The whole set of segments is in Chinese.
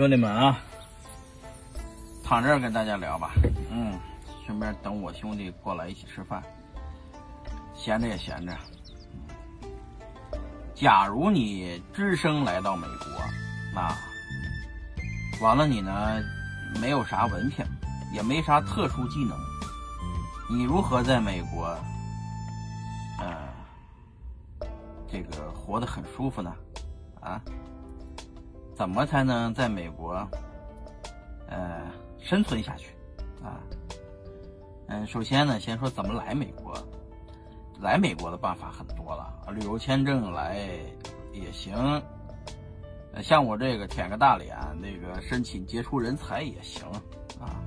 兄弟们啊，躺这儿跟大家聊吧。嗯，顺便等我兄弟过来一起吃饭。闲着也闲着。假如你只身来到美国，那完了你呢，没有啥文凭，也没啥特殊技能，你如何在美国，呃，这个活得很舒服呢？啊？怎么才能在美国，呃，生存下去？啊？嗯，首先呢，先说怎么来美国。来美国的办法很多了，旅游签证来也行，像我这个舔个大脸，那个申请杰出人才也行啊，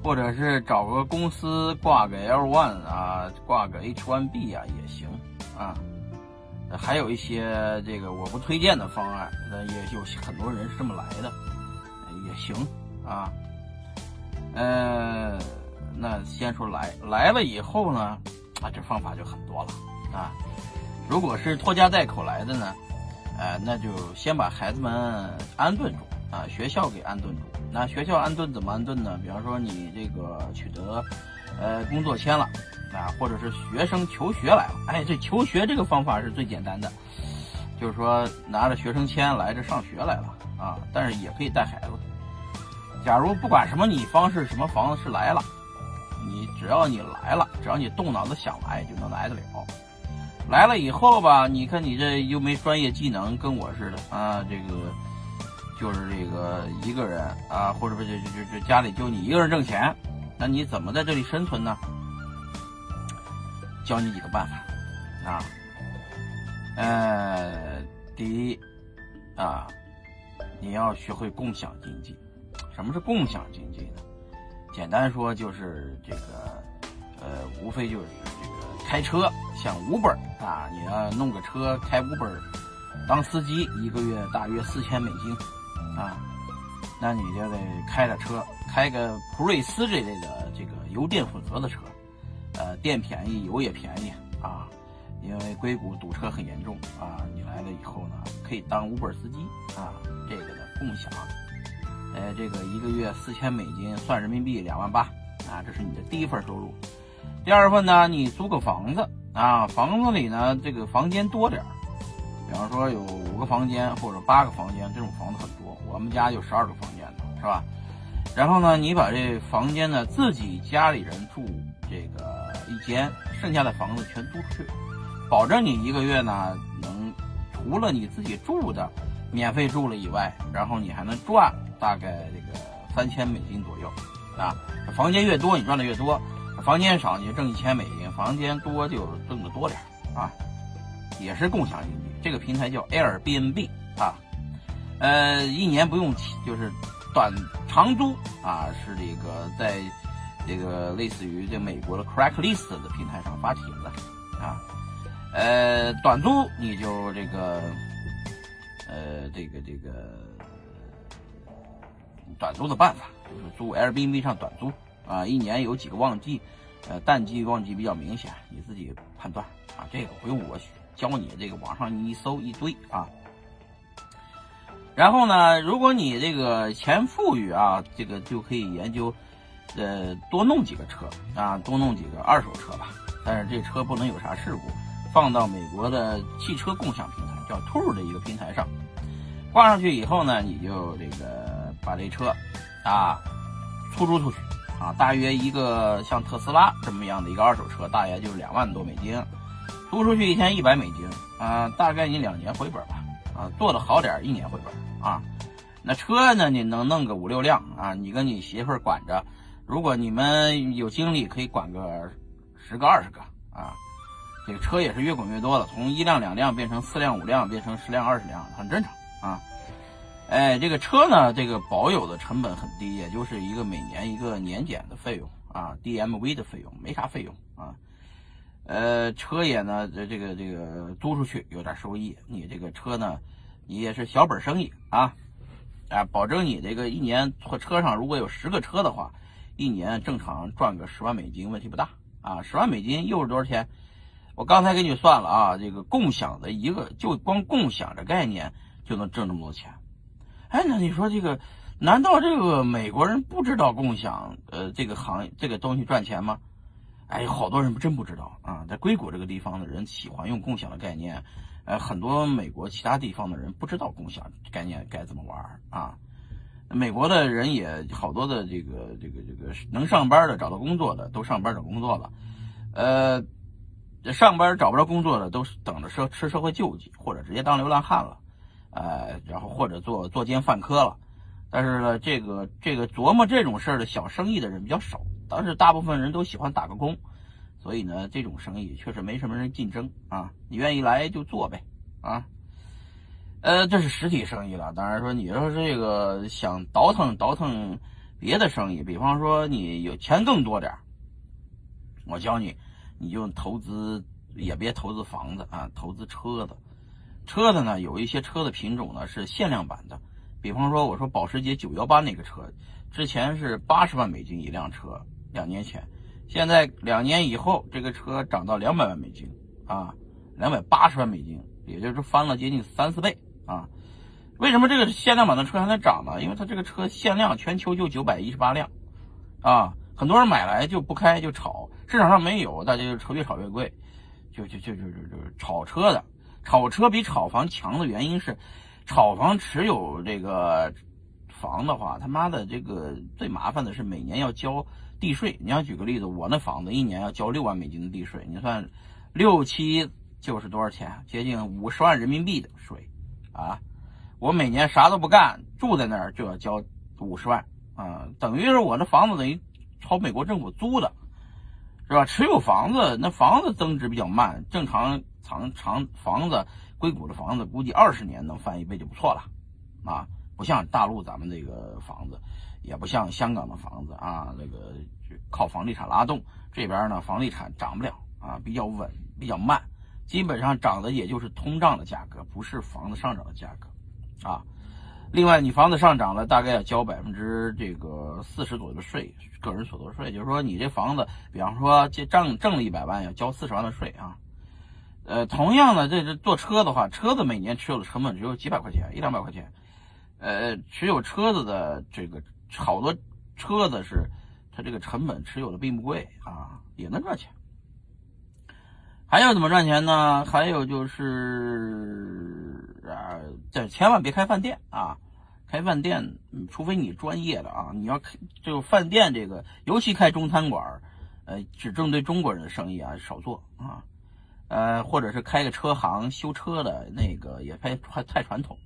或者是找个公司挂个 L1 啊，挂个 H1B 啊也行啊，还有一些这个我不推荐的方案，那也有很多人是这么来的，也行啊，呃，那先说来来了以后呢？啊，这方法就很多了啊！如果是拖家带口来的呢，呃，那就先把孩子们安顿住啊，学校给安顿住。那学校安顿怎么安顿呢？比方说你这个取得呃工作签了啊，或者是学生求学来了，哎，这求学这个方法是最简单的，就是说拿着学生签来这上学来了啊，但是也可以带孩子。假如不管什么你方式，什么房子是来了。你只要你来了，只要你动脑子想来，就能来得了。来了以后吧，你看你这又没专业技能，跟我似的啊，这个就是这个一个人啊，或者不就就就就家里就你一个人挣钱，那你怎么在这里生存呢？教你几个办法啊，呃，第一啊，你要学会共享经济。什么是共享经济呢？简单说就是这个，呃，无非就是这个开车，像五本啊，你要弄个车开五本当司机一个月大约四千美金，啊，那你就得开着车，开个普锐斯这类的这个油电混合的车，呃，电便宜，油也便宜啊，因为硅谷堵车很严重啊，你来了以后呢，可以当 Uber 司机啊，这个的共享。呃，这个一个月四千美金，算人民币两万八啊，这是你的第一份收入。第二份呢，你租个房子啊，房子里呢这个房间多点儿，比方说有五个房间或者八个房间，这种房子很多。我们家有十二个房间的，是吧？然后呢，你把这房间呢自己家里人住这个一间，剩下的房子全租出去，保证你一个月呢能除了你自己住的免费住了以外，然后你还能赚。大概这个三千美金左右，啊，房间越多你赚的越多，房间少你就挣一千美金，房间多就挣的多点啊，也是共享经济。这个平台叫 Airbnb 啊，呃，一年不用提就是短长租啊，是这个在这个类似于这美国的 Craigslist 的平台上发帖子啊，呃，短租你就这个呃这个这个。短租的办法就是租 Airbnb 上短租啊，一年有几个旺季，呃，淡季旺季比较明显，你自己判断啊，这个不用我教你，这个网上你一搜一堆啊。然后呢，如果你这个钱富裕啊，这个就可以研究，呃，多弄几个车啊，多弄几个二手车吧，但是这车不能有啥事故，放到美国的汽车共享平台叫 t o r 的一个平台上，挂上去以后呢，你就这个。把这车，啊，出租出去，啊，大约一个像特斯拉这么样的一个二手车，大约就是两万多美金，租出去一天一百美金，啊，大概你两年回本吧，啊，做的好点一年回本，啊，那车呢，你能弄个五六辆，啊，你跟你媳妇管着，如果你们有精力，可以管个十个二十个，啊，这个车也是越滚越多了，从一辆两辆变成四辆五辆，变成十辆二十辆，很正常，啊。哎，这个车呢，这个保有的成本很低，也就是一个每年一个年检的费用啊，DMV 的费用，没啥费用啊。呃，车也呢，这这个这个租出去有点收益，你这个车呢，你也是小本生意啊，啊，保证你这个一年车车上如果有十个车的话，一年正常赚个十万美金问题不大啊，十万美金又是多少钱？我刚才给你算了啊，这个共享的一个就光共享这概念就能挣这么多钱。哎，那你说这个，难道这个美国人不知道共享呃这个行这个东西赚钱吗？哎，好多人真不知道啊，在硅谷这个地方的人喜欢用共享的概念，呃，很多美国其他地方的人不知道共享概念该怎么玩啊。美国的人也好多的这个这个这个能上班的找到工作的都上班找工作了，呃，上班找不着工作的都是等着社吃社会救济或者直接当流浪汉了，呃，然后或者做作奸犯科了。但是呢，这个这个琢磨这种事儿的小生意的人比较少，但是大部分人都喜欢打个工，所以呢，这种生意确实没什么人竞争啊，你愿意来就做呗啊。呃，这是实体生意了。当然说，你要是这个想倒腾倒腾别的生意，比方说你有钱更多点我教你，你就投资，也别投资房子啊，投资车子。车子呢，有一些车的品种呢是限量版的，比方说我说保时捷九幺八那个车，之前是八十万美金一辆车，两年前，现在两年以后这个车涨到两百万美金啊，两百八十万美金，也就是翻了接近三四倍。啊，为什么这个限量版的车还在涨呢？因为它这个车限量，全球就九百一十八辆，啊，很多人买来就不开就炒，市场上没有，大家就炒越炒越贵，就就就就就就炒车的，炒车比炒房强的原因是，炒房持有这个房的话，他妈的这个最麻烦的是每年要交地税。你要举个例子，我那房子一年要交六万美金的地税，你算六七就是多少钱？接近五十万人民币的税。啊，我每年啥都不干，住在那儿就要交五十万啊，等于是我那房子等于朝美国政府租的，是吧？持有房子，那房子增值比较慢，正常长长房子，硅谷的房子估计二十年能翻一倍就不错了，啊，不像大陆咱们这个房子，也不像香港的房子啊，那个靠房地产拉动，这边呢房地产涨不了啊，比较稳，比较慢。基本上涨的也就是通胀的价格，不是房子上涨的价格，啊，另外你房子上涨了，大概要交百分之这个四十左右的税，个人所得税，就是说你这房子，比方说这挣挣了一百万，要交四十万的税啊，呃，同样的，这这坐车的话，车子每年持有的成本只有几百块钱，一两百块钱，呃，持有车子的这个好多车子是，它这个成本持有的并不贵啊，也能赚钱。还有怎么赚钱呢？还有就是啊，这千万别开饭店啊！开饭店，除非你专业的啊，你要开就饭店这个，尤其开中餐馆，呃，只针对中国人的生意啊，少做啊。呃，或者是开个车行修车的那个，也太太传统。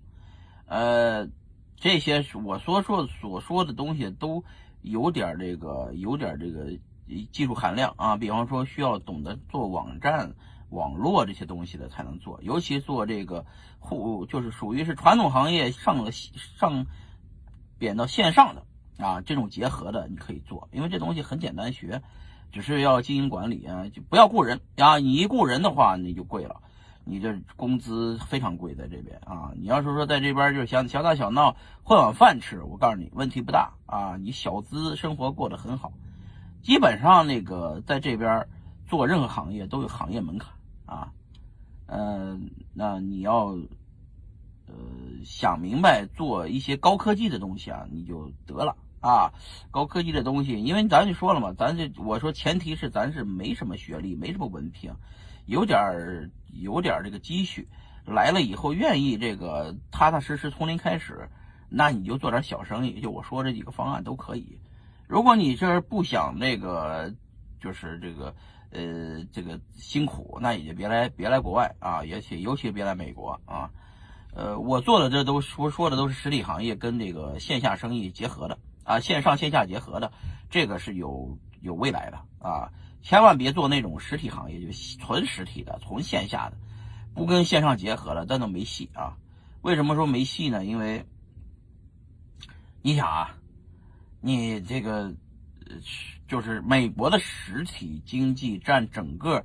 呃，这些我所说所说的东西都有点这个，有点这个。技术含量啊，比方说需要懂得做网站、网络这些东西的才能做，尤其做这个互就是属于是传统行业上了上贬到线上的啊，这种结合的你可以做，因为这东西很简单学，只是要经营管理啊，就不要雇人啊，你一雇人的话你就贵了，你这工资非常贵在这边啊，你要是说在这边就是想小打小闹混碗饭吃，我告诉你问题不大啊，你小资生活过得很好。基本上那个在这边做任何行业都有行业门槛啊，嗯，那你要呃想明白做一些高科技的东西啊，你就得了啊。高科技的东西，因为咱就说了嘛，咱这我说前提是咱是没什么学历，没什么文凭，有点儿有点儿这个积蓄，来了以后愿意这个踏踏实实从零开始，那你就做点小生意，就我说这几个方案都可以。如果你这不想那个，就是这个，呃，这个辛苦，那也就别来，别来国外啊，也且尤其别来美国啊。呃，我做的这都说说的都是实体行业跟这个线下生意结合的啊，线上线下结合的，这个是有有未来的啊。千万别做那种实体行业，就纯实体的、纯线下的，不跟线上结合了，那都没戏啊。为什么说没戏呢？因为你想啊。你这个，就是美国的实体经济占整个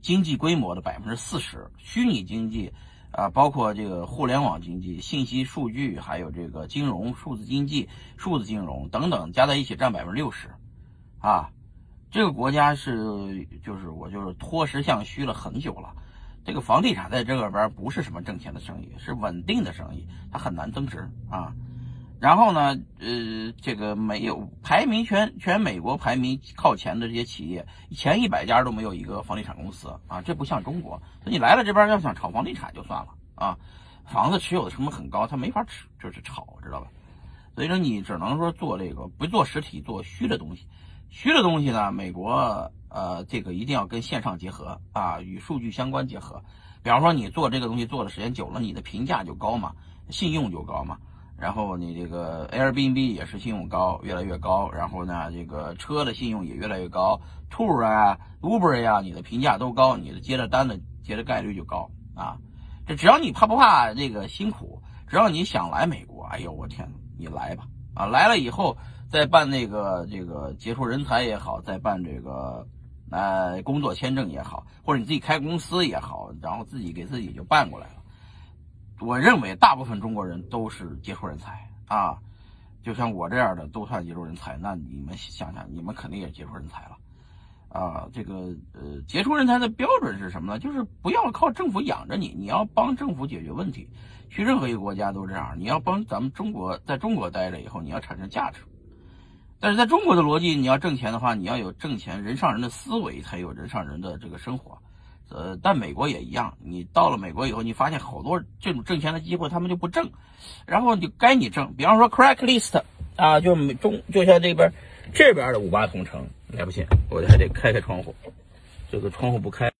经济规模的百分之四十，虚拟经济啊，包括这个互联网经济、信息数据，还有这个金融、数字经济、数字金融等等，加在一起占百分之六十，啊，这个国家是就是我就是脱实向虚了很久了。这个房地产在这个边不是什么挣钱的生意，是稳定的生意，它很难增值啊。然后呢，呃，这个没有排名全全美国排名靠前的这些企业，前一百家都没有一个房地产公司啊，这不像中国。你来了这边要想炒房地产就算了啊，房子持有的成本很高，它没法持就是炒，知道吧？所以说你只能说做这个不做实体，做虚的东西。虚的东西呢，美国呃这个一定要跟线上结合啊，与数据相关结合。比方说你做这个东西做的时间久了，你的评价就高嘛，信用就高嘛。然后你这个 Airbnb 也是信用高，越来越高。然后呢，这个车的信用也越来越高，Tour 啊，Uber 呀，你的评价都高，你的接的单的接的概率就高啊。这只要你怕不怕这个辛苦，只要你想来美国，哎呦我天，你来吧啊！来了以后再办那个这个杰出人才也好，再办这个呃工作签证也好，或者你自己开公司也好，然后自己给自己就办过来了。我认为大部分中国人都是杰出人才啊，就像我这样的都算杰出人才。那你们想想，你们肯定也杰出人才了啊。这个呃，杰出人才的标准是什么呢？就是不要靠政府养着你，你要帮政府解决问题。去任何一个国家都这样，你要帮咱们中国在中国待着以后，你要产生价值。但是在中国的逻辑，你要挣钱的话，你要有挣钱人上人的思维，才有人上人的这个生活。呃，但美国也一样，你到了美国以后，你发现好多这种挣钱的机会，他们就不挣，然后就该你挣。比方说 crack list 啊，就中，就像这边这边的五八同城，来不行，我还得开开窗户，这个窗户不开。